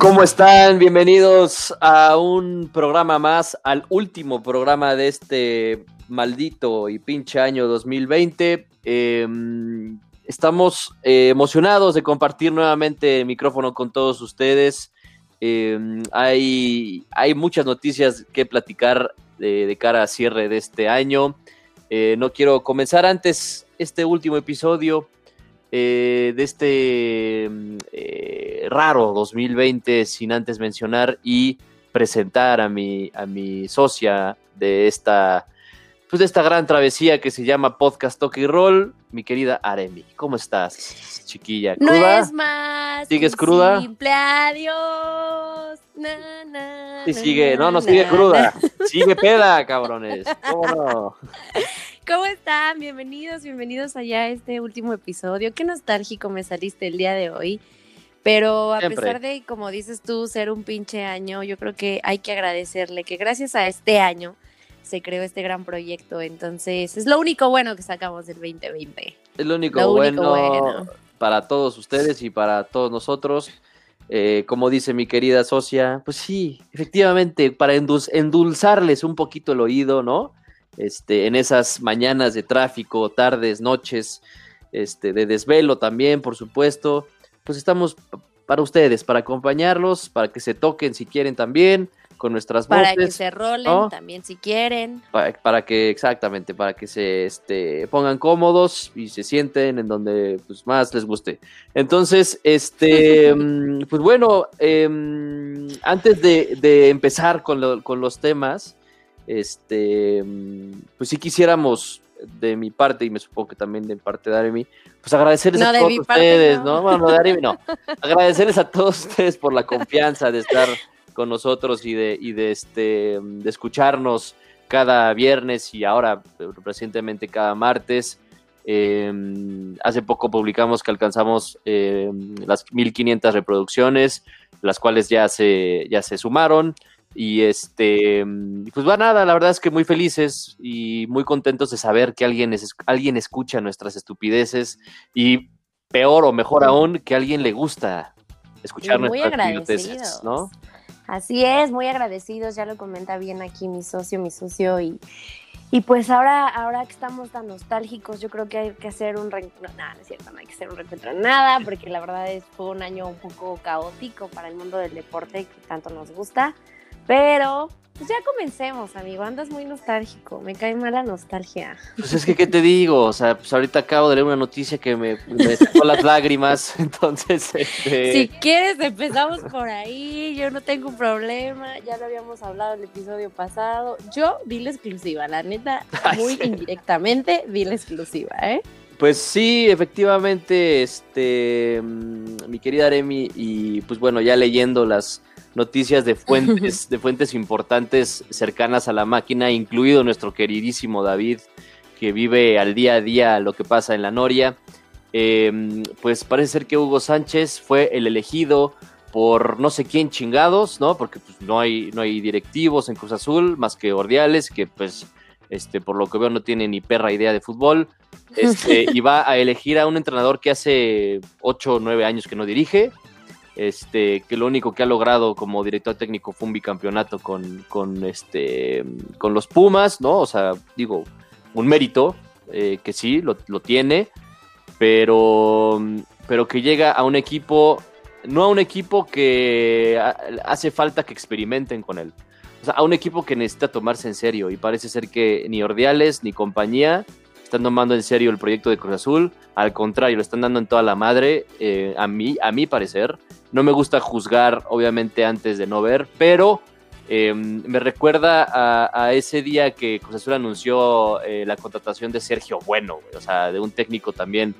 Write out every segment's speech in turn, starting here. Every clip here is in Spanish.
¿Cómo están? Bienvenidos a un programa más, al último programa de este maldito y pinche año 2020. Em, estamos eh, emocionados de compartir nuevamente el micrófono con todos ustedes. Em, hay, hay muchas noticias que platicar de, cara a cierre de este año. Eh, no quiero comenzar antes este último episodio eh, de este mm, eh, raro 2020 sin antes mencionar y presentar a mi, a mi socia de esta, pues de esta gran travesía que se llama Podcast Toque y Roll, mi querida Aremi. ¿Cómo estás, chiquilla? ¿Cruda? No es más. ¿Sigues cruda? Simple adiós. Na, sí, sigue, no, no sigue cruda. Sigue peda, cabrones. ¿Cómo no? ¿Cómo están? Bienvenidos, bienvenidos allá a este último episodio. Qué nostálgico me saliste el día de hoy. Pero a pesar de, como dices tú, ser un pinche año, yo creo que hay que agradecerle que gracias a este año se creó este gran proyecto. Entonces, es lo único bueno que sacamos del 2020. Es lo único, bueno, para todos ustedes y para todos nosotros. Eh, como dice mi querida socia, pues sí, efectivamente, para endulzarles un poquito el oído, ¿no? Este, en esas mañanas de tráfico, tardes, noches, este, de desvelo también, por supuesto. Pues estamos para ustedes, para acompañarlos, para que se toquen si quieren también, con nuestras voces. Para que se rolen también si quieren. Para, que, exactamente, para que se este, pongan cómodos y se sienten en donde pues, más les guste. Entonces, este, mm, pues bueno, em, antes de, empezar con, con los temas, este, pues si quisiéramos de mi parte, y me supongo que también de parte de Aremi, pues agradecerles a todos ustedes, no. Bueno, de Aremi no. agradecerles a todos ustedes por la confianza de estar con nosotros y de, y de, este, de escucharnos cada viernes y ahora recientemente cada martes. Em, hace poco publicamos que alcanzamos em, las 1500 reproducciones, las cuales ya se, ya se sumaron. Y este, mm, pues va nada, la verdad es que muy felices y muy contentos de saber que alguien, es, alguien escucha nuestras estupideces y peor o mejor aún, que a alguien le gusta escuchar nuestras estupideces, ¿no? Así es, muy agradecidos, ya lo comenta bien aquí mi socio, mi socio y, y pues ahora, ahora que estamos tan nostálgicos, yo creo que hay que hacer un reencuentro. Nada, no es cierto, no hay que hacer un reencuentro nada, porque la verdad es fue un año un poco caótico para el mundo del deporte que tanto nos gusta. Pero pues ya comencemos, amigo. Andas muy nostálgico. Me cae mala nostalgia. Pues es que, ¿qué te digo? O sea, pues ahorita acabo de leer una noticia que me, me sacó las lágrimas. Entonces, este... Si quieres, empezamos por ahí. Yo no tengo un problema. Ya lo habíamos hablado el episodio pasado. Yo vi la exclusiva, la neta, muy indirectamente vi la exclusiva, ¿eh? Pues sí, efectivamente, este, mm, mi querida Aremi, y pues bueno, ya leyendo las noticias de fuentes, de fuentes importantes cercanas a la máquina, incluido nuestro queridísimo David, que vive al día a día lo que pasa en la Noria. Em, pues parece ser que Hugo Sánchez fue el elegido por no sé quién chingados, ¿no? Porque pues, no, hay, no hay directivos en Cruz Azul más que Ordiales, que pues este, por lo que veo no tiene ni perra idea de fútbol. Este, y va a elegir a un entrenador que hace 8 o 9 años que no dirige este, que lo único que ha logrado como director técnico fue un bicampeonato con, con, este, con los Pumas, ¿no? O sea, digo, un mérito, eh, que sí, lo, tiene, pero, pero que llega a un equipo, no a un equipo que hace falta que experimenten con él. O sea, a un equipo que necesita tomarse en serio y parece ser que ni Ordiales ni compañía están tomando en serio el proyecto de Cruz Azul. Al contrario, lo están dando en toda la madre, eh, a, mí, a mi parecer. No me gusta juzgar, obviamente, antes de no ver, pero em, me recuerda a, ese día que Cruz Azul anunció eh, la contratación de Sergio Bueno, o sea, de un técnico también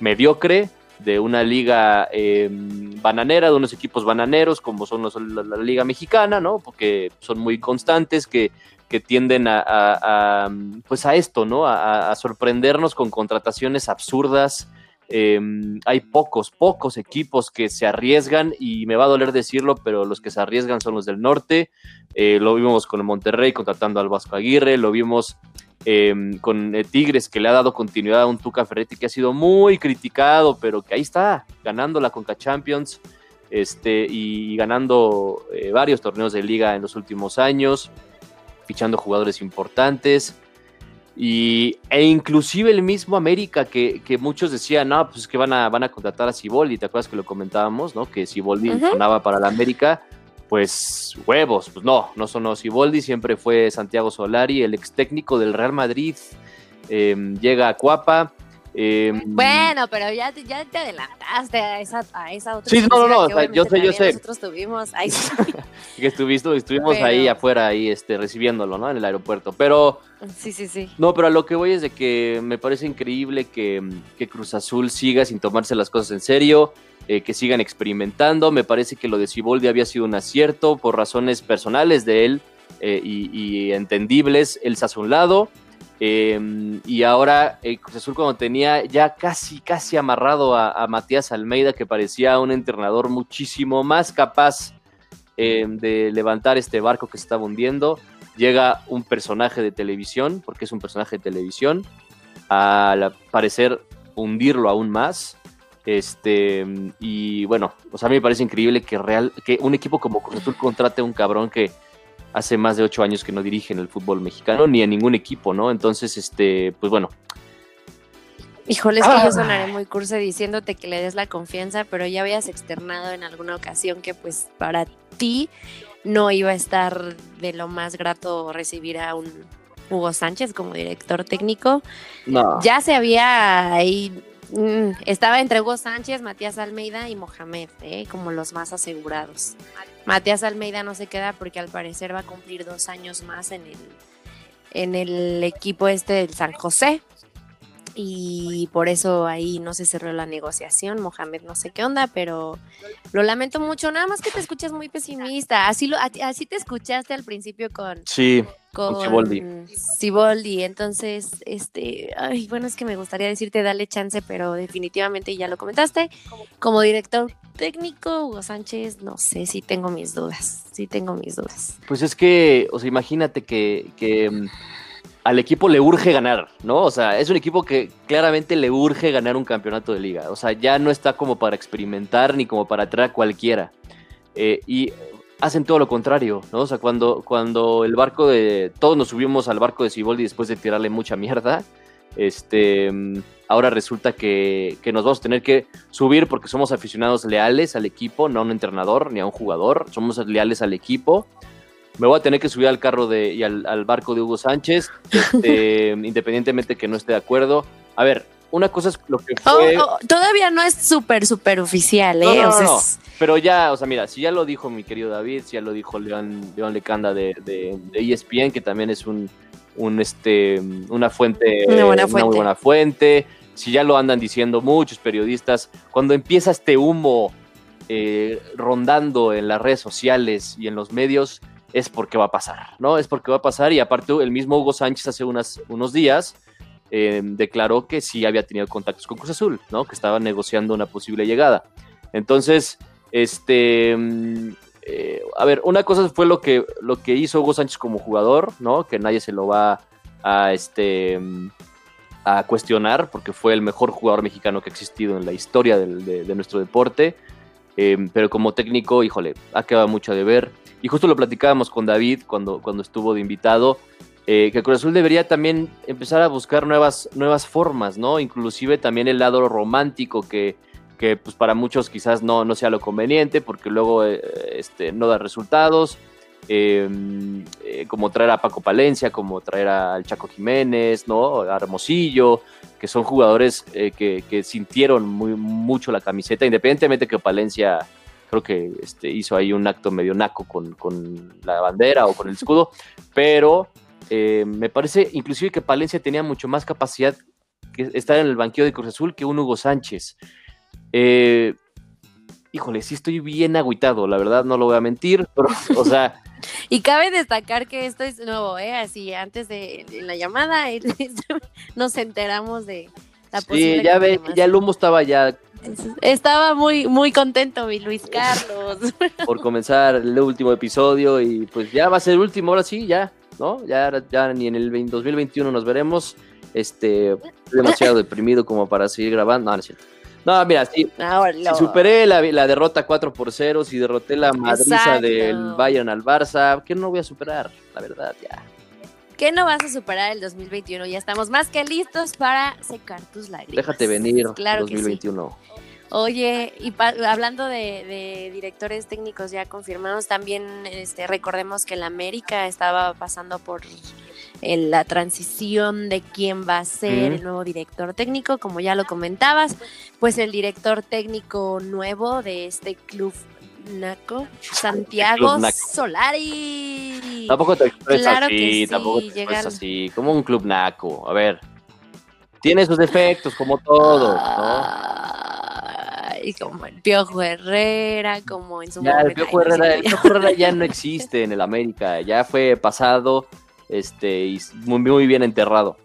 mediocre, de una liga em, bananera, de unos equipos bananeros, como son los, la, liga mexicana, ¿no? Porque son muy constantes, que que tienden a, pues a esto, ¿no? A, sorprendernos con contrataciones absurdas. Em, hay pocos, pocos equipos que se arriesgan y me va a doler decirlo, pero los que se arriesgan son los del norte. Eh, lo vimos con el Monterrey contratando al Vasco Aguirre, lo vimos em, con eh, Tigres que le ha dado continuidad a un Tuca Ferretti que ha sido muy criticado, pero que ahí está, ganando la Conca Champions. este, y ganando eh, varios torneos de liga en los últimos años, fichando jugadores importantes. Y, e inclusive el mismo América, que, que muchos decían, no, pues es que van a, van a contratar a Ciboldi, ¿te acuerdas que lo comentábamos, no? Que Ciboldi Ujú. sonaba para la América, pues huevos, pues no, no sonó Ciboldi, siempre fue Santiago Solari, el ex técnico del Real Madrid, eh, llega a Cuapa. Eh, Bueno, pero ya, te- ya te adelantaste a esa, a esa otra. Sí, no, no, no, o sea, yo sé, yo sé. Nosotros tuvimos. Que estuviste, estuvimos Pero- ahí afuera, ahí este, recibiéndolo, ¿no? En el aeropuerto. Pero sí, sí, sí. No, pero a lo que voy es de que me parece increíble que, que Cruz Azul siga sin tomarse las cosas en serio, eh, que sigan experimentando. Me parece que lo de Ciboldi había sido un acierto por razones personales de él eh, y, y entendibles. Él se hace un lado. Eh, y ahora eh, Cruz Azul cuando tenía ya casi, casi amarrado a, Matías Almeida, que parecía un entrenador muchísimo más capaz eh, de levantar este barco que se estaba hundiendo, llega un personaje de televisión, porque es un personaje de televisión, a la- parecer hundirlo aún más. Este, y bueno, o sea, a mí me parece increíble que, real, que un equipo como Cruz Azul contrate a un cabrón que hace más de ocho años que no dirige en el fútbol mexicano, ni en ningún equipo, ¿no? Entonces, este, pues bueno, Híjole, es que Ah. yo sonaré muy cursi diciéndote que le des la confianza, pero ya habías externado en alguna ocasión que pues para ti no iba a estar de lo más grato recibir a un Hugo Sánchez como director técnico. no. Ya se había ahí, mm, estaba entre Hugo Sánchez, Matías Almeida y Mohamed, ¿eh? como los más asegurados. Matías Almeida no se queda porque al parecer va a cumplir dos años más en el, en el equipo este del San José. Y por eso ahí no se cerró la negociación. Mohamed no sé qué onda, pero lo lamento mucho. Nada más que te escuchas muy pesimista. Así, lo, así te escuchaste al principio con, Sí, con. Siboldi. Entonces, este, ay, bueno, es que me gustaría decirte dale chance, pero definitivamente ya lo comentaste. Como director técnico, Hugo Sánchez, no sé, sí tengo mis dudas, sí tengo mis dudas. Pues es que, o sea, imagínate que, que, mm, al equipo le urge ganar, ¿no? O sea, es un equipo que claramente le urge ganar un campeonato de liga. O sea, ya no está como para experimentar ni como para traer a cualquiera. Eh, y hacen todo lo contrario, ¿no? O sea, cuando, cuando el barco de. Todos nos subimos al barco de Siboldi después de tirarle mucha mierda. Este. Ahora resulta que, que nos vamos a tener que subir porque somos aficionados leales al equipo, no a un entrenador ni a un jugador. Somos leales al equipo me voy a tener que subir al carro de, y al, al barco de Hugo Sánchez, este, independientemente que no esté de acuerdo. A ver, una cosa es lo que Oh, fue, oh, todavía no es súper, súper oficial, ¿eh? no, o sea, no, no. es- pero ya, o sea, mira, si ya lo dijo mi querido David, si ya lo dijo León, León Lecanda de, de, de ESPN, que también es un, un este, una fuente, Una buena muy fuente. buena fuente, si ya lo andan diciendo muchos periodistas, cuando empieza este humo eh, rondando en las redes sociales y en los medios, es porque va a pasar, ¿no? Es porque va a pasar y aparte el mismo Hugo Sánchez hace unos días eh, declaró que sí había tenido contactos con Cruz Azul, ¿no? Que estaba negociando una posible llegada. Entonces, este, mm, eh, a ver, una cosa fue lo que, lo que hizo Hugo Sánchez como jugador, ¿no? Que nadie se lo va a, este, mm, a cuestionar porque fue el mejor jugador mexicano que ha existido en la historia de nuestro deporte. Eh, pero como técnico, híjole, ha quedado mucho de ver. Y justo lo platicábamos con David cuando, cuando estuvo de invitado, eh, que Cruz Azul debería también empezar a buscar nuevas, nuevas formas, ¿no? Inclusive también el lado romántico que, que pues para muchos quizás no, no sea lo conveniente porque luego eh, este, no da resultados. Eh, eh, como traer a Paco Palencia, como traer al Chaco Jiménez, ¿no? A Hermosillo, que son jugadores eh, que, que sintieron muy, mucho la camiseta, independientemente que Palencia creo que este, hizo ahí un acto medio naco con, con la bandera o con el escudo, pero eh, me parece inclusive que Palencia tenía mucho más capacidad que estar en el banquillo de Cruz Azul que un Hugo Sánchez. Eh, híjole, sí estoy bien agüitado, la verdad, no lo voy a mentir, pero, o sea, Y cabe destacar que esto es nuevo, ¿eh? Así, antes de en la llamada nos enteramos de la sí, ya, ve, ya el humo estaba ya Estaba muy, muy contento mi Luis Carlos. por comenzar el último episodio y pues ya va a ser el último, ahora sí, ya, ¿no? Ya, ya ni en el 20 2021 nos veremos. Este, demasiado deprimido como para seguir grabando. No, no es cierto. No, mira. Si superé la, la, derrota 4 por 0, si derroté la madriza del Bayern al Barça, ¿qué no voy a superar? La verdad, ya. ¿Qué no vas a superar el 2021? Ya estamos más que listos para secar tus lágrimas. Déjate venir, claro 2021. Oye, y hablando de, directores técnicos ya confirmados, también este, recordemos que el América estaba pasando por la transición de quién va a ser el nuevo director técnico, como ya lo comentabas, pues el director técnico nuevo de este club Naco, Santiago Solari. Tampoco te expresas así, tampoco te expresas así, como un club Naco. A ver, tiene sus defectos, como todo, ¿no? y como el Piojo Herrera, como en su ya, El Piojo Herrera, ya no existe en el América, ya fue pasado este, y muy, muy bien enterrado.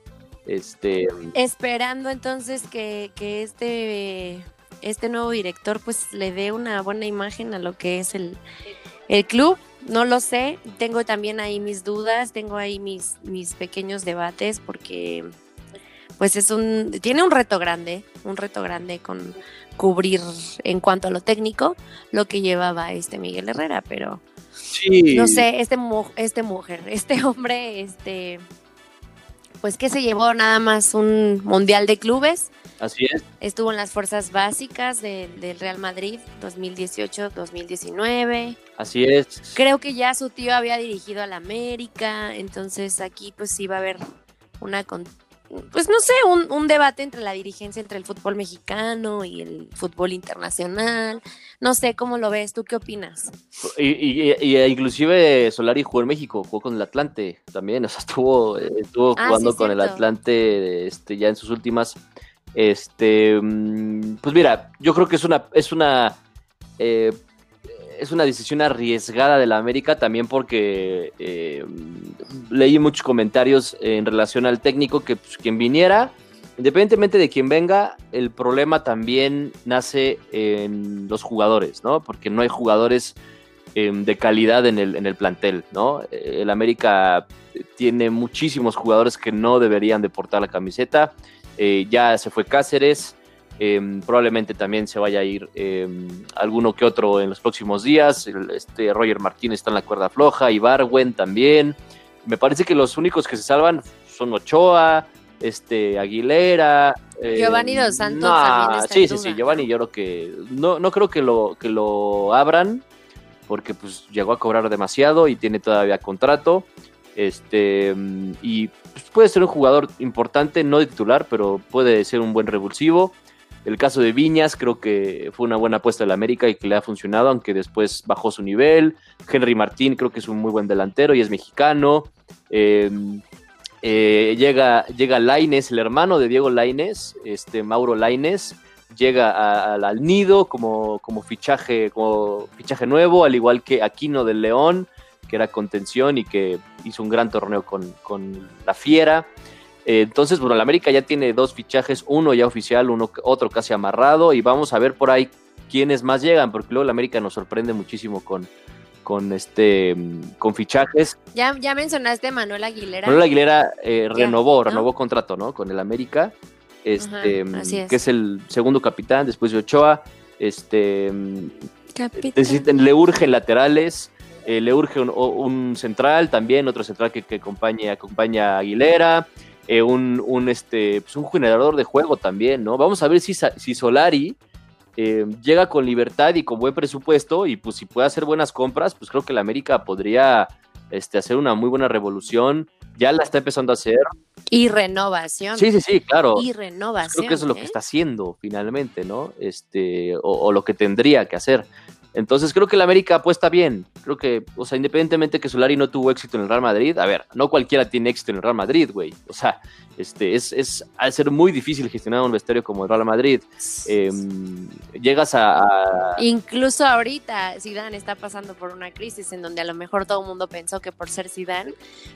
Este, Esperando entonces que, que este, este nuevo director pues le dé una buena imagen a lo que es el, el club. No lo sé, tengo también ahí mis dudas, tengo ahí mis, mis pequeños debates porque pues es un, tiene un reto grande, un reto grande con cubrir en cuanto a lo técnico lo que llevaba este Miguel Herrera, pero no sé, este, este mujer, este hombre, este, pues que se llevó nada más un mundial de clubes. Así es. Estuvo en las fuerzas básicas del Real Madrid 2018-2019. Así es. Creo que ya su tío había dirigido al América, entonces aquí pues sí va a haber una pues no sé, un, debate entre la dirigencia entre el fútbol mexicano y el fútbol internacional. No sé cómo lo ves, ¿tú qué opinas? Y, inclusive Solari jugó en México, jugó con el Atlante también, o sea, estuvo, estuvo ah, jugando con el Atlante este, ya en sus últimas. Este, mm, pues mira, yo creo que es una, es una eh, es una decisión arriesgada de la América también porque eh, leí muchos comentarios en relación al técnico que pues, quien viniera, independientemente de quien venga, el problema también nace en los jugadores, ¿no? Porque no hay jugadores em, de calidad en el, en el plantel, ¿no? El América tiene muchísimos jugadores que no deberían de portar la camiseta. Eh, ya se fue Cáceres, Em, probablemente también se vaya a ir em, alguno que otro en los próximos días. este Roger Martínez está en la cuerda floja, y Barwen también. Me parece que los únicos que se salvan son Ochoa, este Aguilera. Eh, Giovanni Dos Santos también está Sí, sí, sí, Giovanni yo creo que no, no creo que lo, que lo abran porque pues llegó a cobrar demasiado y tiene todavía contrato. Este, y pues, puede ser un jugador importante, no de titular, pero puede ser un buen revulsivo. El caso de Viñas creo que fue una buena apuesta de la América y que le ha funcionado, aunque después bajó su nivel. Henry Martín creo que es un muy buen delantero y es mexicano. Em, eh, llega, llega Laines, el hermano de Diego Laines, este, Mauro Laines, llega al nido como, como, fichaje, como fichaje nuevo, al igual que Aquino del León, que era contención y que hizo un gran torneo con, con la Fiera. Eh, entonces, bueno, la América ya tiene dos fichajes, uno ya oficial, uno otro casi amarrado, y vamos a ver por ahí quiénes más llegan, porque luego la América nos sorprende muchísimo con, con este con fichajes. Ya, ya mencionaste a Manuel Aguilera. Manuel Aguilera eh, renovó, renovó contrato, ¿no? Con el América, este, que es el segundo capitán después de Ochoa. Este, le urgen laterales, eh, le urge un, central también, otro central que, que acompañe, acompaña a Aguilera. Eh, un, este, pues, un generador de juego también, ¿no? Vamos a ver si, si Solari eh, llega con libertad y con buen presupuesto y pues si puede hacer buenas compras, pues creo que la América podría este, hacer una muy buena revolución. Ya la está empezando a hacer. Y renovación. Sí, sí, sí, claro. Y renovación. Creo que eso es lo que ¿eh? está haciendo finalmente, ¿no? Este, o, lo que tendría que hacer. Entonces creo que la América apuesta bien. Creo que, o sea, independientemente que Solari no tuvo éxito en el Real Madrid, a ver, no cualquiera tiene éxito en el Real Madrid, güey. O sea, este, es, es a ser muy difícil gestionar un vestuario como el Real Madrid. Em, llegas a, Incluso ahorita Zidane está pasando por una crisis en donde a lo mejor todo el mundo pensó que por ser Zidane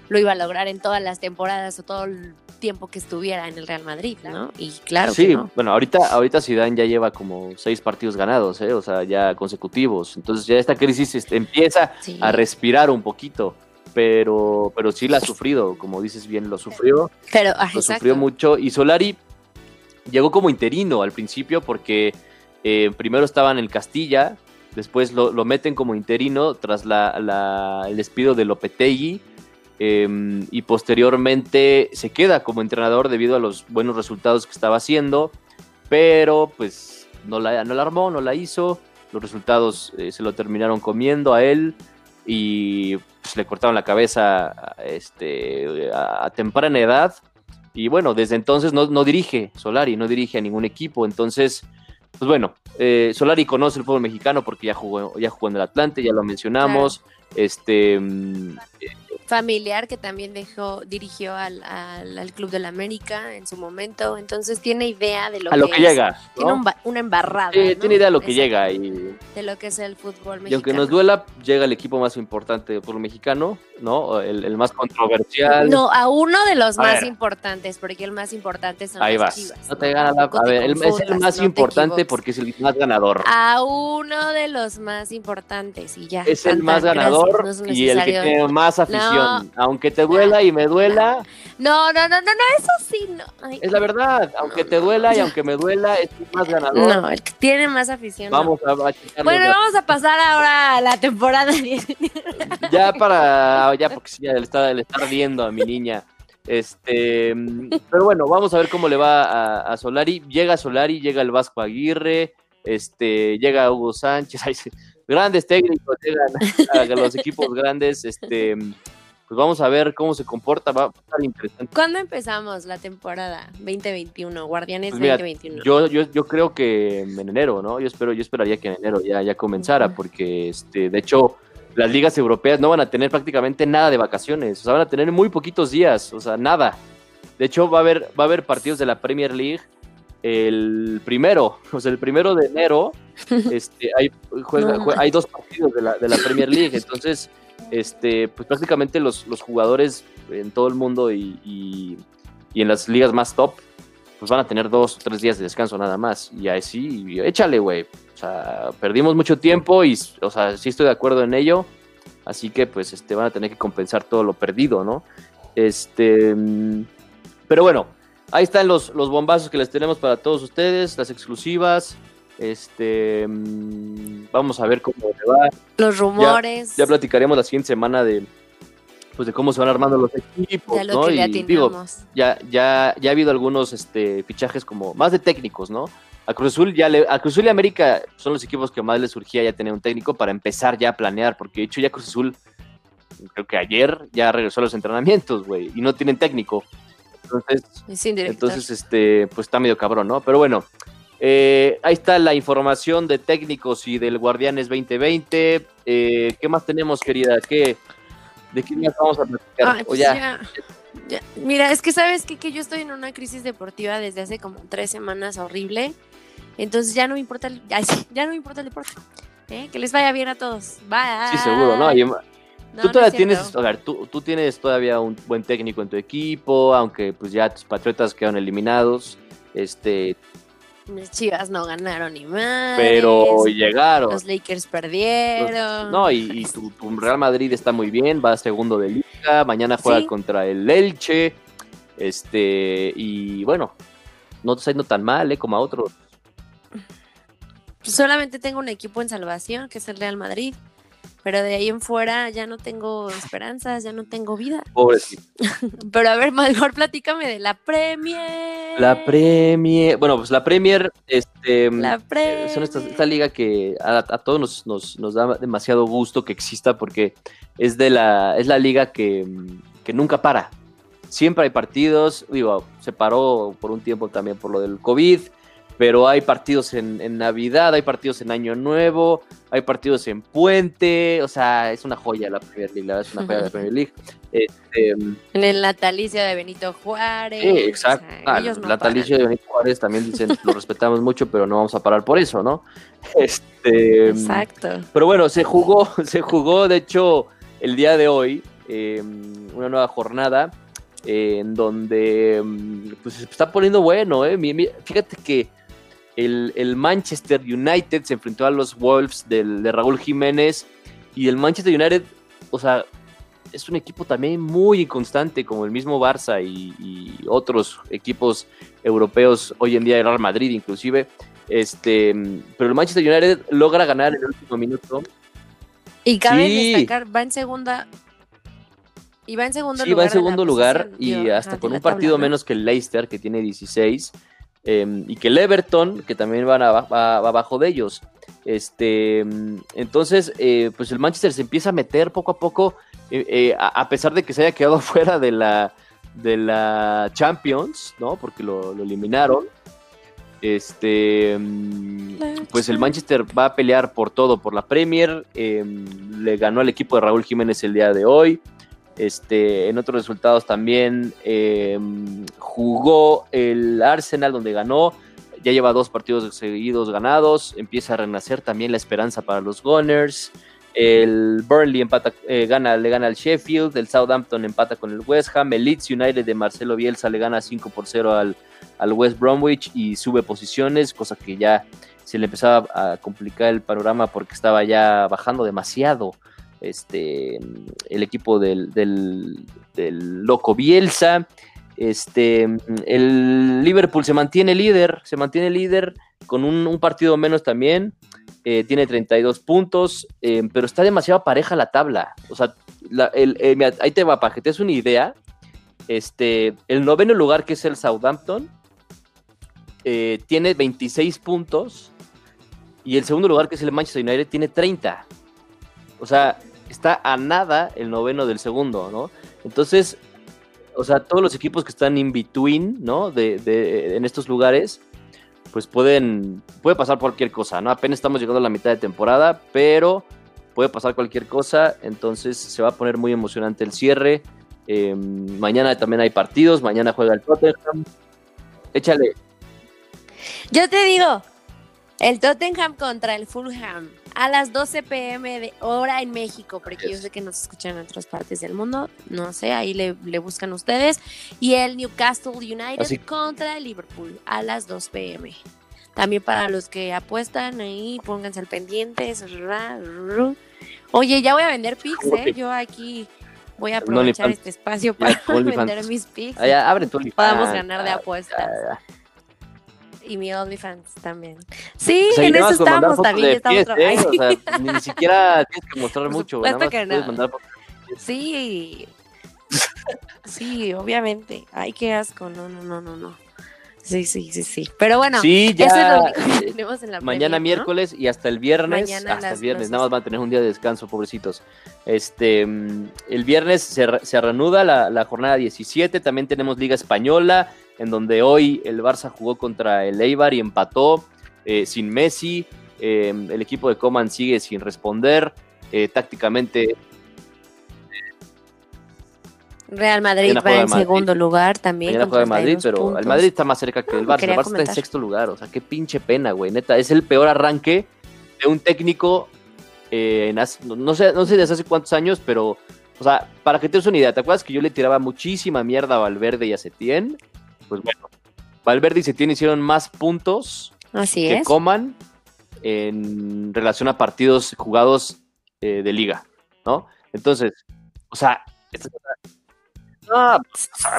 lo iba a lograr en todas las temporadas o todo el tiempo que estuviera en el Real Madrid, ¿no? Y claro sí, que no. bueno, ahorita, ahorita Zidane ya lleva como seis partidos ganados, ¿eh? O sea, ya consecutivos. Entonces ya esta crisis este, empieza a respirar un poquito pero, pero sí la ha sufrido, como dices bien, lo sufrió. Pero, ah, lo sufrió mucho. Y Solari, llegó como interino al principio porque eh, primero estaban en Castilla, después lo, lo meten como interino tras la, la, el despido de Lopetegui eh, y posteriormente se queda como entrenador debido a los buenos resultados que estaba haciendo, pero pues no la, no la armó, no la hizo, los resultados eh, se lo terminaron comiendo a él y pues, le cortaron la cabeza este, a, a temprana edad y bueno, desde entonces no, no, dirige Solari, no dirige a ningún equipo. Entonces, pues bueno, eh, Solari conoce el fútbol mexicano porque ya jugó, ya jugó en el Atlante, ya lo mencionamos. Claro. Este, familiar que también dejó, dirigió al, al, al, Club de la América en su momento, entonces tiene idea de lo, a que, lo que es, llega. ¿no? Tiene un, una embarrada. Tiene idea de lo que llega. Y, de lo que es el fútbol mexicano. Y aunque nos duela, llega el equipo más importante del fútbol mexicano, ¿no? El, el más controversial. No, a uno de los a más ver. importantes, porque el más importante son Ahí las vas. chivas. No te gana la. A ver, el, es el más importante porque es el más ganador. A uno de los más importantes y ya. Es el más ganador Gracias, no es y el que tiene más afición. No. Aunque te duela y me duela. No, no, no, no, no, eso sí, no. Ay, Es la verdad, aunque te duela y aunque me duela, es el más ganador. No, el que tiene más afición. Vamos a, a Bueno, ya. vamos a pasar ahora a la temporada 10. ya para, ya porque sí, ya le está, le está ardiendo a mi niña. Este, pero bueno, vamos a ver cómo le va a, a Solari. Llega Solari, llega el Vasco Aguirre, este, llega Hugo Sánchez, grandes técnicos llegan a los equipos grandes, este, pues vamos a ver cómo se comporta, va a estar interesante. ¿Cuándo empezamos la temporada 2021? Guardianes Pues mira, 2021. Yo, yo, yo creo que en enero, ¿no? Yo espero, yo esperaría que en enero ya, ya comenzara, Ujú. porque este, de hecho, las ligas europeas no van a tener prácticamente nada de vacaciones, o sea, van a tener muy poquitos días, o sea, nada. De hecho, va a haber, va a haber partidos de la Premier League el primero, o sea, el primero de enero, este, hay, juega- hay dos partidos de la, de la Premier League, entonces, este, pues prácticamente los, los jugadores en todo el mundo y, y- y en las ligas más top, pues van a tener dos o tres días de descanso nada más, y ahí sí, y échale, güey, o sea, perdimos mucho tiempo y, o sea, sí estoy de acuerdo en ello, así que pues, este, van a tener que compensar todo lo perdido, ¿no? Este, mm, pero bueno, ahí están los, los bombazos que les tenemos para todos ustedes, las exclusivas. Este, mm, vamos a ver cómo le va. Los rumores. Ya platicaremos la siguiente semana de, pues, de cómo se van armando los equipos, lo ¿no? que le Y digo, ya, ya, ya ha habido algunos este, fichajes como más de técnicos, ¿no? A Cruz Azul ya le, a Cruz Azul y América son los equipos que más les surgía ya tener un técnico para empezar ya a planear, porque de hecho ya Cruz Azul, creo que ayer ya regresó a los entrenamientos, güey, y no tienen técnico. Entonces, entonces, este, pues está medio cabrón, ¿no? Pero bueno, eh, ahí está la información de técnicos y del Guardianes 2020. Eh, ¿Qué más tenemos, querida? ¿Qué, ¿De qué más vamos a platicar? Ay, pues ya, ya, ya. Mira, es que sabes qué? que yo estoy en una crisis deportiva desde hace como tres semanas horrible. Entonces ya no me importa el, ya no me importa el deporte. ¿eh? Que les vaya bien a todos. Bye. sí, seguro, ¿no? Y- No, tú todavía es tienes, a ver, tú, tú tienes todavía un buen técnico en tu equipo, aunque pues ya tus patriotas quedaron eliminados, este, Mis chivas no ganaron ni más. pero llegaron. Los Lakers perdieron. No, y, y tu, tu Real Madrid está muy bien, va segundo de liga, mañana juega Sí. contra el Elche, este, y bueno, no te está yendo tan mal, ¿eh? Como a otros. Solamente tengo un equipo en salvación, que es el Real Madrid. Pero de ahí en fuera ya no tengo esperanzas, ya no tengo vida. Pobrecito. Pero a ver, mejor platícame de la Premier. La Premier, bueno, pues la Premier, este, La eh, Premier. son esta, esta liga que a, a todos nos, nos, nos da demasiado gusto que exista porque es de la, es la liga que, mm, que nunca para. Siempre hay partidos, digo, se paró por un tiempo también por lo del COVID, pero hay partidos en, en Navidad, hay partidos en Año Nuevo, hay partidos en Puente, o sea, es una joya la Premier League, la verdad es una joya la Premier League. Este, En el natalicio de Benito Juárez. Sí, exacto. o sea, Ah, no la natalicio de Benito Juárez también dicen, lo respetamos mucho, pero no vamos a parar por eso, ¿no? Este, paran. Exacto. pero bueno, se jugó, se jugó, de hecho, el día de hoy, eh, una nueva jornada, eh, en donde pues, se está poniendo bueno, ¿eh? Fíjate que el, el Manchester United se enfrentó a los Wolves del, de Raúl Jiménez y el Manchester United, o sea, es un equipo también muy inconstante, como el mismo Barça y, otros equipos europeos hoy en día, el Real Madrid inclusive. Este, pero el Manchester United logra ganar en el último minuto. Y cabe destacar, va en segunda. Y va en segundo sí, lugar. va en segundo lugar y hasta con un partido menos que el Leicester, que tiene 16. Em, y que el Everton, que también van abajo de ellos. Este, entonces, eh, pues el Manchester se empieza a meter poco a poco, eh, eh, a, pesar de que se haya quedado fuera de la, de la Champions, ¿no? Porque lo, eliminaron. Este, pues el Manchester va a pelear por todo, por la Premier. Em, le ganó al equipo de Raúl Jiménez el día de hoy. Este, en otros resultados también em, jugó el Arsenal donde ganó. Ya lleva dos partidos seguidos ganados. Empieza a renacer también la esperanza para los Gunners. El Burnley empata, eh, gana, le gana al Sheffield. El Southampton empata con el West Ham. El Leeds United de Marcelo Bielsa le gana 5 por 0 al, al West Bromwich y sube posiciones, cosa que ya se le empezaba a complicar el panorama porque estaba ya bajando demasiado este, el equipo del, del, loco Bielsa. Este, el Liverpool se mantiene líder, se mantiene líder con un, partido menos también. Eh, tiene 32 puntos, eh, pero está demasiado pareja la tabla. O sea, eh, ahí te va para que te des una idea. Este, el noveno lugar, que es el Southampton, tiene 26 puntos. Y el segundo lugar, que es el Manchester United, tiene 30. O sea, está a nada el noveno del segundo, ¿no? Entonces, o sea, todos los equipos que están in between, ¿no? De, en estos lugares, pues pueden, puede pasar cualquier cosa, ¿no? Apenas estamos llegando a la mitad de temporada, pero puede pasar cualquier cosa, entonces se va a poner muy emocionante el cierre. Em, mañana también hay partidos, mañana juega el Tottenham. Échale. Yo te digo, el Tottenham contra el Fulham a las 12 pm de hora en México, porque yo sé que nos escuchan en otras partes del mundo, no sé, ahí le, buscan ustedes. Y el Newcastle United contra el Liverpool a las 2 pm. También para los que apuestan ahí, pónganse al pendiente. Oye, ya voy a vender pics, ¿eh? Yo aquí voy a aprovechar este espacio para vender mis pics. Ah, abre tu Podamos ganar de apuestas y mi OnlyFans también. Sí, en eso estamos también. Estamos ¿eh? o sea, ni siquiera tienes que mostrar mucho. Nada más que Mandar sí. sí, obviamente. Ay, qué asco. No, no, no, no, no. Sí, sí, sí, sí. Pero bueno, sí, ya, eso es lo que tenemos en la Mañana miércoles y hasta el viernes. hasta el viernes, nada más van a tener un día de descanso, pobrecitos. Este, mm, el viernes se, se reanuda la, la, jornada 17. También tenemos Liga Española, en donde hoy el Barça jugó contra el Eibar y empató eh, sin Messi. Eh, el equipo de Coman sigue sin responder. Eh, tácticamente Real Madrid va en segundo lugar también. Mañana juega Madrid, pero el Madrid está más cerca que el Barça. el Barça está en sexto lugar. O sea, qué pinche pena, güey. Neta, es el peor arranque de un técnico. Eh, no, sé, no sé desde hace cuántos años, pero. O sea, para que te des una idea, ¿te acuerdas que yo le tiraba muchísima mierda a Valverde y a Setién? Pues bueno, Valverde y Setién hicieron más puntos Así que Coman en relación a partidos jugados eh, de liga, ¿no? Entonces, o sea, no,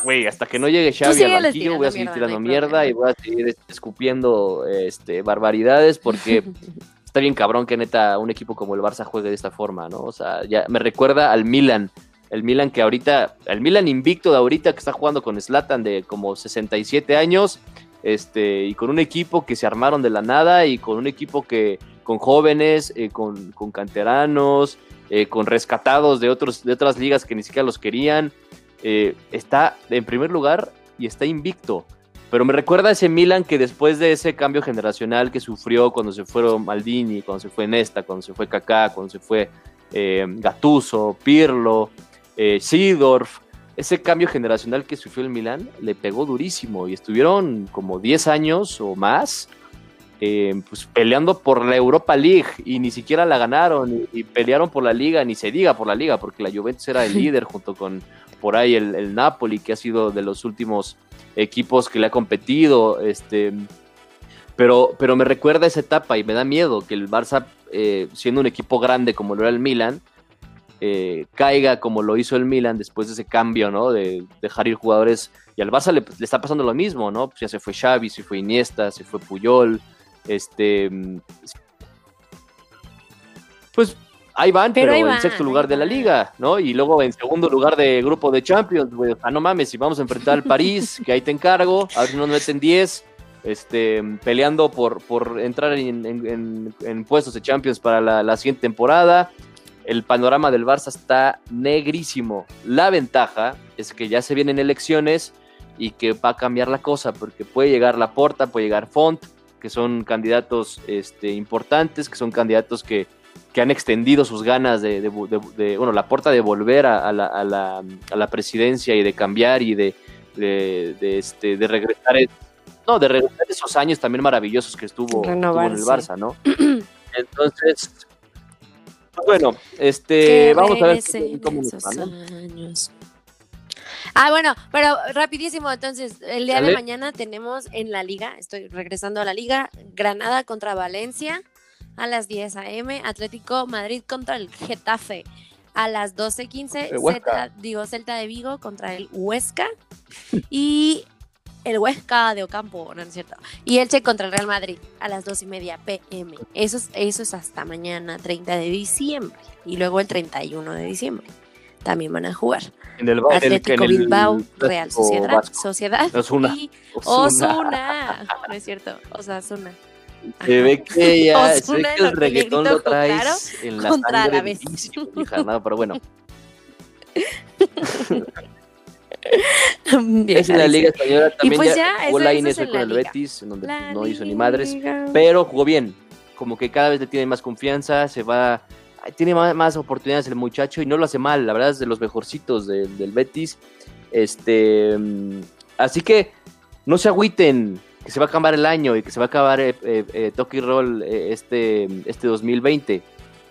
güey, hasta que no llegue Xavi al banquillo voy a seguir tirando mierda y voy a seguir escupiendo este, barbaridades porque está bien cabrón que neta un equipo como el Barça juegue de esta forma, ¿no? O sea, ya me recuerda al Milan, el Milan que ahorita, el Milan invicto de ahorita que está jugando con Slatan de como 67 años, este, y con un equipo que se armaron de la nada y con un equipo que con jóvenes, eh, con, con, canteranos, eh, con rescatados de, otros, de otras ligas que ni siquiera los querían. Eh, está en primer lugar y está invicto. Pero me recuerda ese Milan que después de ese cambio generacional que sufrió cuando se fueron Maldini, cuando se fue Nesta, cuando se fue Kaká, cuando se fue eh, Gattuso, Pirlo, eh, Seedorf, ese cambio generacional que sufrió el Milan le pegó durísimo y estuvieron como 10 años o más eh, pues peleando por la Europa League y ni siquiera la ganaron y, pelearon por la liga, ni se diga por la liga, porque la Juventus era el líder junto con por ahí el, Napoli, que ha sido de los últimos equipos que le ha competido, este, pero, pero me recuerda esa etapa y me da miedo que el Barça, eh, siendo un equipo grande como lo era el Milan, eh, caiga como lo hizo el Milan después de ese cambio, ¿no? De dejar ir jugadores. Y al Barça le, está pasando lo mismo, ¿no? Pues ya se fue Xavi, se fue Iniesta, se fue Puyol. Este. Pues ahí van, pero, en sexto lugar de la liga, ¿no? Y luego en segundo lugar de grupo de Champions, güey. no mames, si vamos a enfrentar al París, que ahí te encargo, a ver si no nos meten 10, este, peleando por, por entrar en, puestos de Champions para la, la siguiente temporada el panorama del Barça está negrísimo. La ventaja es que ya se vienen elecciones y que va a cambiar la cosa, porque puede llegar Laporta, puede llegar Font, que son candidatos este, importantes, que son candidatos que, han extendido sus ganas de, bueno, Laporta de volver a, la, presidencia y de cambiar y de, este, de regresar, no, de regresar esos años también maravillosos que estuvo, estuvo en el Barça, ¿no? Entonces, bueno, este, vamos a ver cómo años. Ah, bueno, pero rapidísimo, entonces, el día de mañana tenemos en la liga, estoy regresando a la liga, Granada contra Valencia a las 10 a.m., Atlético Madrid contra el Getafe a las 12.15, digo, Celta de Vigo contra el Huesca y el Huesca de Ocampo, no, es cierto. Y el Che contra el Real Madrid a las 2 y media pm. Eso es, eso es hasta mañana, 30 de diciembre. Y luego el 31 de diciembre. También van a jugar. En el, Atlético Bilbao, Real Sociedad, Sociedad Osuna. y Osuna. No es cierto, Osasuna. Se ve que ya se ve que el reggaetón lo traes en la contra la vez. pero bueno. es en la Liga Española también. Pues ya, jugó la Inés con el Betis, donde no hizo ni madres, pero jugó bien. Como que cada vez le tiene más confianza, se va. Tiene más, oportunidades el muchacho y no lo hace mal. La verdad es de los mejorcitos del Betis. Este, así que no se agüiten que se va a acabar el año y que se va a acabar eh, eh, eh Toki Roll eh, este, este 2020.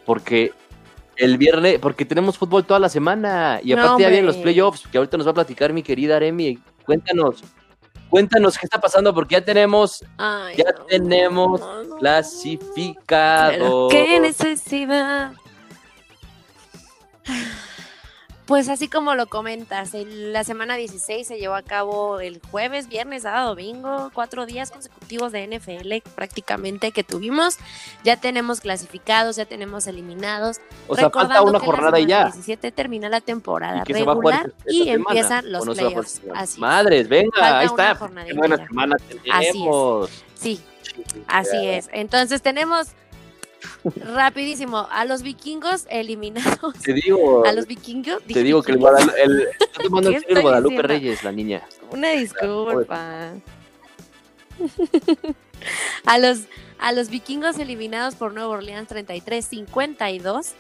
Porque el viernes, porque tenemos fútbol toda la semana y aparte ya vienen los playoffs, que ahorita nos va a platicar mi querida Aremi. Cuéntanos, cuéntanos qué está pasando, porque ya tenemos, ya tenemos clasificado. ¿Qué necesidad? Pues así como lo comentas, la semana 16 se llevó a cabo el jueves, viernes, sábado, domingo, cuatro días consecutivos de NFL prácticamente que tuvimos. Ya tenemos clasificados, ya tenemos eliminados. O sea, falta una jornada y ya. 17 termina la temporada regular y empiezan los playoffs. Así Madres, venga, ahí está. Qué buena semana tenemos. Así es. Sí, así es. Entonces tenemos Rapidísimo, a los vikingos eliminados. Te digo. A los vikingos. Te digo que el, Guadalupe, el, está tomando el Guadalupe Reyes, la niña. Una disculpa. a los a los vikingos eliminados por Nuevo Orleans 33-52.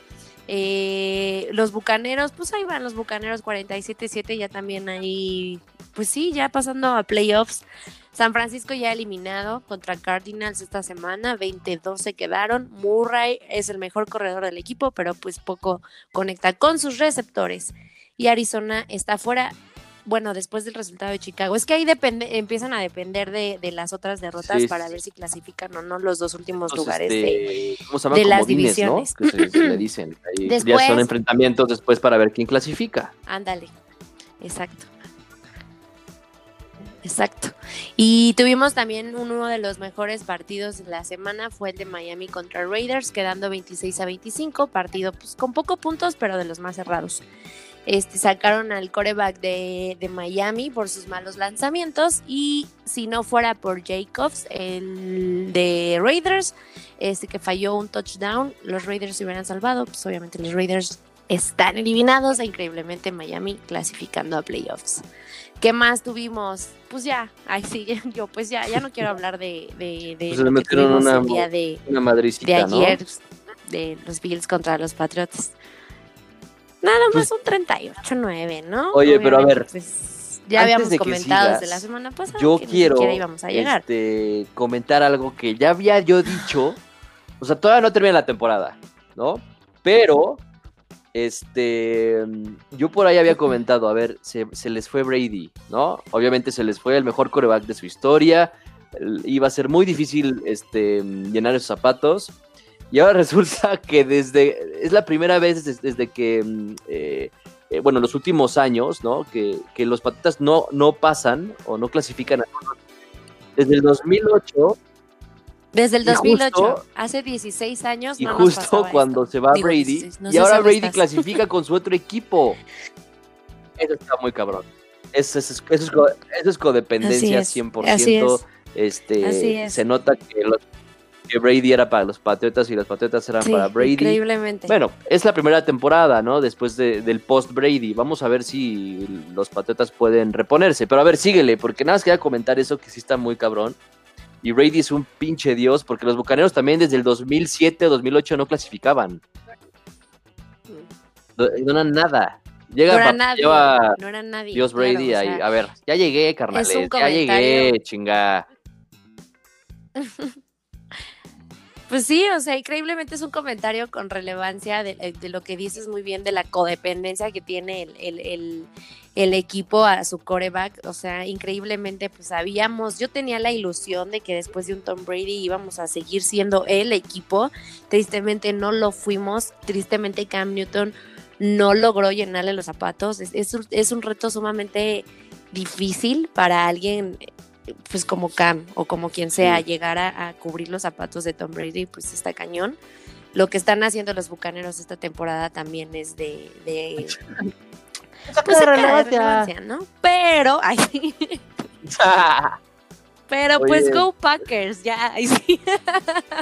Eh, los bucaneros, pues ahí van los bucaneros 47-7, ya también ahí, pues sí, ya pasando a playoffs. San Francisco ya eliminado contra Cardinals esta semana, 22 se quedaron. Murray es el mejor corredor del equipo, pero pues poco conecta con sus receptores. Y Arizona está fuera. Bueno, después del resultado de Chicago. Es que ahí depende, empiezan a depender de, las otras derrotas para ver si clasifican o no los dos últimos lugares de, este, las divisiones. Que se, le dicen. ya son enfrentamientos después para ver quién clasifica. Ándale, exacto. Exacto. Y tuvimos también uno de los mejores partidos de la semana, fue el de Miami contra Raiders, quedando 26 a 25, partido pues, con pocos puntos, pero de los más cerrados. Este, sacaron al coreback de, de, Miami por sus malos lanzamientos y si no fuera por Jacobs, el de Raiders, este que falló un touchdown, los Raiders se hubieran salvado, pues obviamente los Raiders están eliminados e increíblemente Miami clasificando a playoffs. ¿Qué más tuvimos? Pues ya, ay sí, yo pues ya, ya no quiero hablar de, de, de pues lo que una, el día de, de ayer, de los Bills contra los Patriots. Nada más pues un 38-9, ¿no? Oye, pero a ver. Pues, ya habíamos comentado desde la semana pasada yo que quiero íbamos a llegar. Este, comentar algo que ya había yo dicho. O sea, todavía no termina la temporada, ¿no? Pero este, yo por ahí había comentado, a ver, se, les fue Brady, ¿no? Obviamente se les fue el mejor coreback de su historia, iba a ser muy difícil este, llenar esos zapatos, Y ahora resulta que desde, es la primera vez desde, que, mm, eh, eh, bueno, los últimos años, ¿no? Que, que los Patriotas no, no pasan o no clasifican a desde el 2008 Desde el Y 2008, justo- hace 16 años. y no justo cuando esto. se va Digo, Brady 16, no y ahora Brady estás- clasifica con su otro equipo. Eso está muy cabrón. Eso es, eso es, eso es codependencia Así es, 100%. así es. Este, Así. Se nota que, los- que Brady era para los Patriotas y los Patriotas eran Sí, para Brady. increíblemente. Bueno, es la primera temporada, ¿no? Después de- del post Brady. Vamos a ver si los Patriotas pueden reponerse. Pero a ver, síguele, porque nada más quería comentar eso que sí está muy cabrón. Y Brady es un pinche dios, porque los bucaneros también desde el 2007 o 2008 no clasificaban. No, no eran nada. Llega no era nadie. lleva no era nadie. Dios claro, Brady o ahí. sea, A ver, ya llegué, carnales. Ya llegué, chinga. Pues sí, o sea, increíblemente es un comentario con relevancia de, eh, lo que dices muy bien de la codependencia que tiene el, el- equipo a su coreback. O sea, increíblemente, pues sabíamos, yo tenía la ilusión de que después de un Tom Brady íbamos a seguir siendo el equipo. Tristemente no lo fuimos. Tristemente Cam Newton no logró llenarle los zapatos. Es, es es un reto sumamente difícil para alguien pues como Cam o como quien sea, Sí. llegar a, a cubrir los zapatos de Tom Brady, pues está cañón. Lo que están haciendo los bucaneros esta temporada también es de, de pues, sacar relevancia, ¿no? Pero, ay, sí, pero pues go Packers, ya. ay, sí.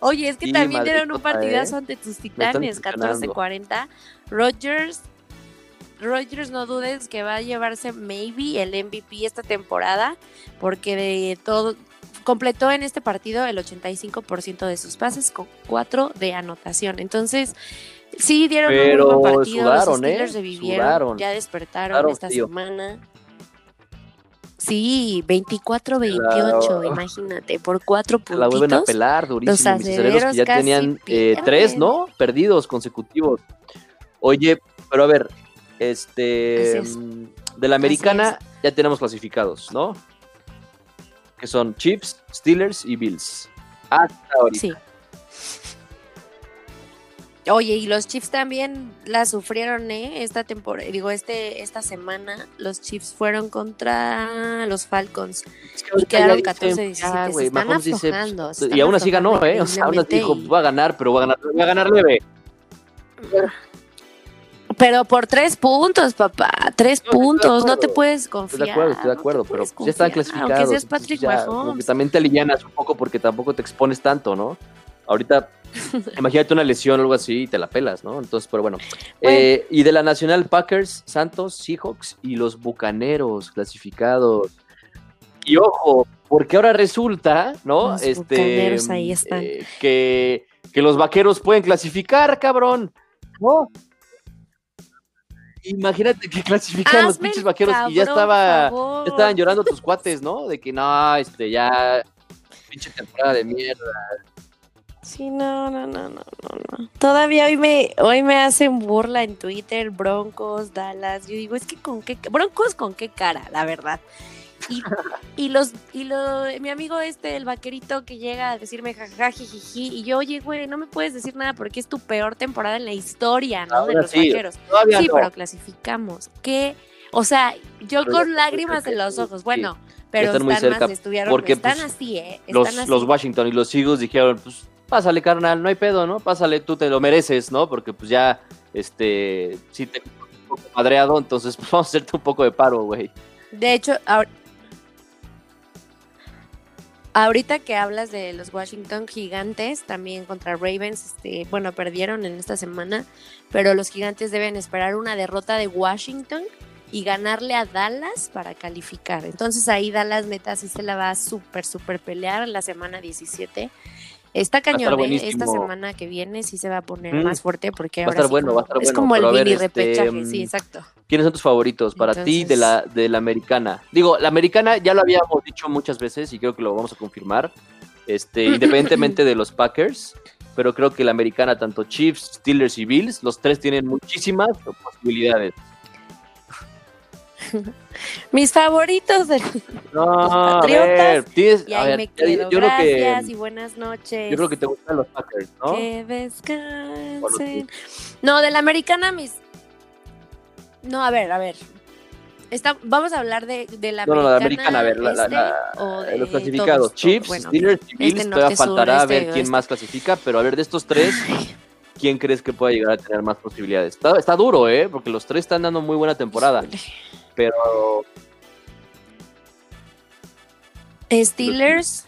Oye, es que Sí, también dieron un partidazo ¿eh? ante tus titanes, impresionando. 14-40. Rogers, Rogers no dudes que va a llevarse maybe el MVP esta temporada, porque de todo completó en este partido el 85% de sus pases con 4 de anotación. Entonces, sí dieron Pero un buen partido, sudaron, los ¿eh? Steelers revivieron, Sudaron. ya despertaron Sudaron esta semana. Sí, 24-28, Claro. imagínate, por cuatro Se la vuelven a puntitos. pelar durísimo. Mis aceleros que ya tenían eh, tres, ¿no? Perdidos consecutivos. Oye, pero a ver, este. Es. mm, De la americana ya tenemos clasificados, ¿no? Que son Chiefs, Steelers y Bills. Hasta ahorita. Sí. Oye, y los Chiefs también la sufrieron, ¿eh? Esta temporada, digo, este, esta semana los Chiefs fueron contra los Falcons Es que y quedaron ya dicen, 14-17. ya, Se güey, están dice, se y aún así ganó, ¿eh? O sea, aún así dijo, va a ganar, pero va a ganar, va a ganar leve. Pero por tres puntos, papá. Tres No, puntos. No te puedes confiar. Estoy de acuerdo, estoy de no acuerdo, pero ya están clasificados. Aunque seas Patrick ya, Mahomes. también te alivianas un poco porque tampoco te expones tanto, ¿no? Ahorita, imagínate una lesión o algo así y te la pelas, ¿no? Entonces, pero bueno. Eh, y de la Nacional Packers, Santos, Seahawks y los Bucaneros clasificados. Y ojo, porque ahora resulta, ¿no? Los este, Bucaneros ahí están. eh, que, que los vaqueros pueden clasificar, cabrón. ¿No? Imagínate que clasifican los pinches vaqueros y ya estaba, ya estaban llorando tus cuates, ¿no? De que no, este, ya, pinche temporada de mierda. Sí, no, no, no, no, no, no. Todavía hoy me, hoy me hacen burla en Twitter, Broncos, Dallas. Yo digo, es que con qué, Broncos con qué cara, la verdad. Y, y los, y lo, mi amigo este, el vaquerito que llega a decirme jajaja, jijiji, y yo, oye, güey, no me puedes decir nada porque es tu peor temporada en la historia, ¿no? de Ahora los sí, vaqueros. Sí, no. pero clasificamos. ¿Qué? O sea, yo Pero con yo lágrimas en los ojos. sí. Bueno, pero están muy están cerca, más, estuvieron, porque, están pues, así, ¿eh? los, así. los Washington y los Eagles dijeron, pues, pásale, carnal, no hay pedo, ¿no? Pásale, tú te lo mereces, ¿no? Porque pues ya, este, sí te un poco madreado, entonces pues, vamos a hacerte un poco de paro, güey. De hecho, ahor- ahorita que hablas de los Washington Gigantes, también contra Ravens, este, bueno, perdieron en esta semana, pero los Gigantes deben esperar una derrota de Washington y ganarle a Dallas para calificar. Entonces ahí Dallas neta sí se la va a súper, súper pelear la semana 17. Está cañón, ¿eh? esta semana que viene sí se va a poner Mm. más fuerte porque Va ahora estar sí bueno, como- va a estar es bueno, como el ver, mini este, repechaje, mm, sí, exacto. ¿Quiénes son tus favoritos para ti de Entonces- la, de la americana? Digo, la americana ya lo habíamos dicho muchas veces y creo que lo vamos a confirmar, este, independientemente de los Packers, pero creo que la americana, tanto Chiefs, Steelers y Bills, los tres tienen muchísimas posibilidades. mis favoritos de No, Los a Patriotas, ver, y a ahí ver, me yo- quedo. yo creo que Gracias y buenas noches. yo creo que te gustan los Packers, ¿no? Que descansen. No, de la americana mis. No, a ver, a ver. Está, vamos a hablar de, de la No, no, americana. la americana, a ver, la- este, la- de los clasificados. Chiefs, bueno, Steelers y Bills, este, todavía sur, faltará este, ver quién más clasifica, pero a ver, de estos tres, ¿quién crees que pueda llegar a tener más posibilidades? Está, está duro, ¿eh? Porque los tres están dando muy buena temporada, Híjole. Pero Steelers,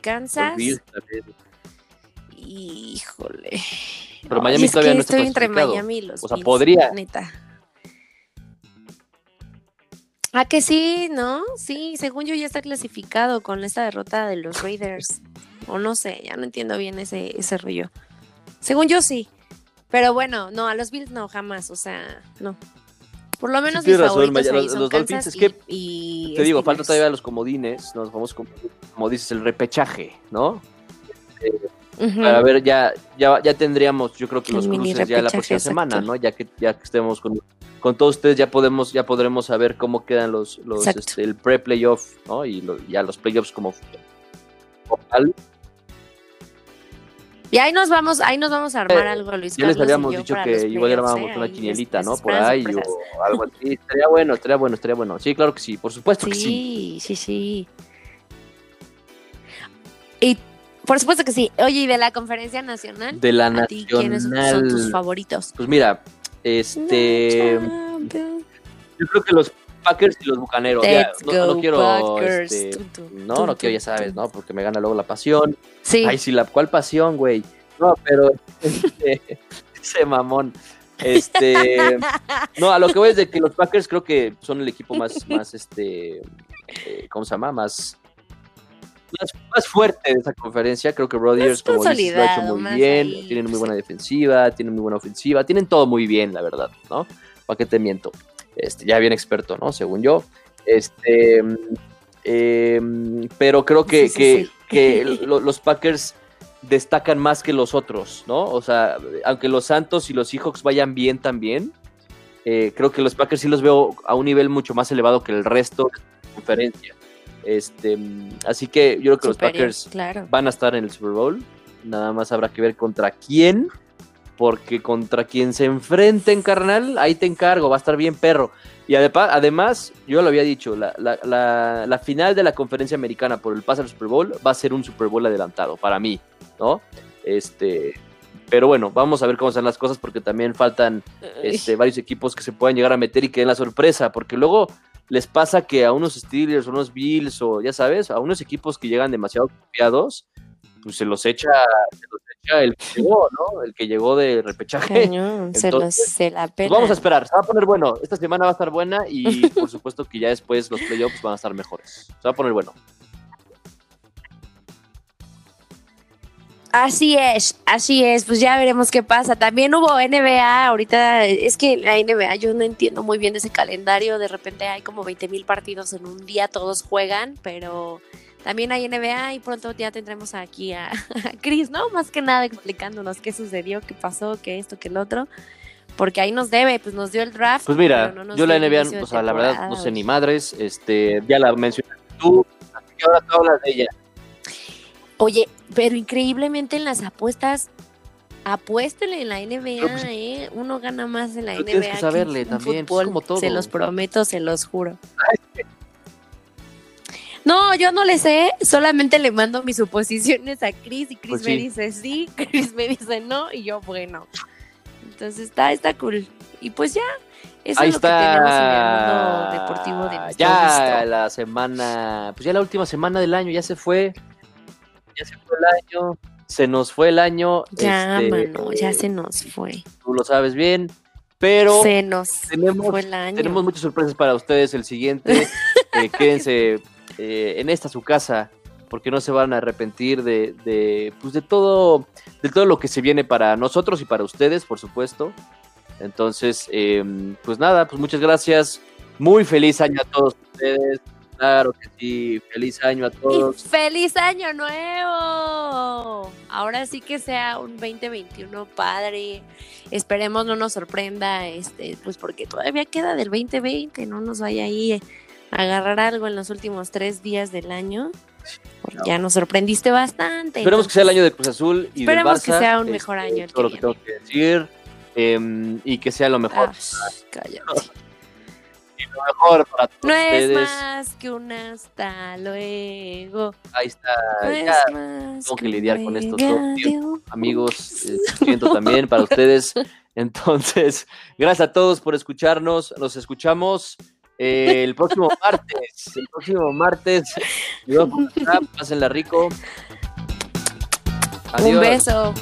Kansas. Bills. Híjole. Pero Miami es todavía que no está estoy entre. Miami y los O sea, Bills, podría. Neta. Ah, que sí, ¿no? Sí, según yo ya está clasificado con esta derrota de los Raiders. o no sé, ya no entiendo bien ese, ese rollo. Según yo sí. Pero bueno, no, a los Bills no, jamás. O sea, no. Por lo menos mis tienes razón, favoritos Maya, ahí los- son los Kansas Dolphins, es que y Te digo, falta todavía los comodines, nos vamos como, como dices, el repechaje, ¿no? Ujú. Para ver, ya, ya, ya tendríamos, yo creo que El los cruces ya la próxima semana. ¿no? Ya que, ya que estemos con, con todos ustedes, ya podemos, ya podremos saber cómo quedan los, los este, el pre-playoff, ¿no? Y lo- ya los playoffs como como tal. Y ahí nos vamos, ahí nos vamos a armar Eh, algo, Luis Ya les habíamos yo dicho que igual armábamos ¿eh? una quinielita, ¿no? Por ahí sorpresas. o algo así. Estaría bueno, estaría bueno, estaría bueno. Sí, claro que sí, por supuesto que sí. Sí, sí, sí. Y por supuesto que sí. Oye, ¿y de la conferencia nacional? De la ¿A ti quiénes son tus nacional. favoritos? Pues mira, este. Yo creo que los Packers y los Bucaneros. ya, Let's no, no quiero. Este, Tum, tum, no, tum, no quiero, ya sabes. ¿no? Porque me gana luego la pasión. Sí. Ay, sí, la cuál pasión, güey. No, pero este, ese mamón. Este, no, a lo que voy es de que los Packers creo que son el equipo más, más, este, eh, ¿cómo se llama? Más, más, más fuerte de esa conferencia. Creo que Rodgers, como dices, lo ha hecho muy bien. ahí, Tienen muy buena defensiva, tienen muy buena ofensiva, tienen todo muy bien, la verdad, ¿no? ¿Para qué te miento? Este, ya bien experto, ¿no? Según yo. Este, em, pero creo que, Sí, que, sí. que lo- los Packers destacan más que los otros, ¿no? O sea, aunque los Santos y los Seahawks vayan bien también, eh, creo que los Packers sí los veo a un nivel mucho más elevado que el resto de la conferencia. Este, así que yo creo que los Packers claro. van a estar en el Super Bowl. Nada más habrá que ver contra quién, porque contra quien se enfrenten, carnal, ahí te encargo, va a estar bien perro. Y además, yo lo había dicho, la, la- la- la final de la conferencia americana por el pase al Super Bowl va a ser un Super Bowl adelantado, para mí, ¿no? Este, pero bueno, vamos a ver cómo están las cosas, porque también faltan este, varios equipos que se puedan llegar a meter y que den la sorpresa, porque luego les pasa que a unos Steelers, a unos Bills, o ya sabes, a unos equipos que llegan demasiado confiados, pues se los echa, se los echa el que llegó, ¿no? El que llegó de repechaje. Cañón, se, los, Entonces, se la Pues vamos a esperar, se va a poner bueno. Esta semana va a estar buena y por supuesto que ya después los playoffs van a estar mejores. Se va a poner bueno. Así es, así es, pues ya veremos qué pasa. También hubo NBA, ahorita es que la NBA yo no entiendo muy bien ese calendario, de repente hay como 20 mil partidos en un día, todos juegan, pero también hay NBA y pronto ya tendremos aquí a, a Chris, ¿no? Más que nada explicándonos qué sucedió, qué pasó, qué esto, qué el otro, porque ahí nos debe, pues nos dio el draft. Pues mira, no yo la NBA, o sea, la verdad no sé ni madres, este, ya la mencionaste tú, así que ahora tú hablas de ella. Oye, pero increíblemente en las apuestas, apuéstele en la NBA, pues, ¿eh? Uno gana más en la NBA. tienes que que saberle en también, pues, fútbol, como todo. Se los prometo, se los juro. No, yo no le sé, solamente le mando mis suposiciones a Chris y Chris Pues me sí. dice sí, Chris me dice no y yo bueno. Entonces está, está cool. Y pues ya, eso Ahí es lo que tenemos en el mundo está. deportivo de nuestro Ya gusto. la semana, pues ya la última semana del año, ya se fue. Ya se fue el año. Se nos fue el año. Ya, este, mano, ya se nos fue. Tú lo sabes bien. Pero se nos tenemos- fue el año. tenemos muchas sorpresas para ustedes el siguiente. Eh, quédense eh, en esta su casa. Porque no se van a arrepentir de, de, pues de todo, de todo lo que se viene para nosotros y para ustedes, por supuesto. Entonces, eh, pues nada, pues muchas gracias. Muy feliz año a todos ustedes. Claro que sí. Feliz año a todos. ¡Feliz año nuevo! Ahora sí que sea un 2021 padre. Esperemos no nos sorprenda, este, pues porque todavía queda del 2020, no nos vaya ahí a agarrar algo en los últimos tres días del año. Ya nos sorprendiste bastante. Esperemos que sea el año de Cruz Azul y del Esperemos Barça. que sea un este, mejor año el todo lo que tengo que decir. em, y que sea lo mejor. Ah, cállate. Lo mejor para todos No es más que un hasta luego. Ahí está. No ya, es más tengo que lidiar con esto todo amigos. eh, siento también para ustedes. Entonces, gracias a todos por escucharnos. Nos escuchamos eh, el próximo martes. El próximo martes. Acá. Pásenla rico. Adiós. Un beso.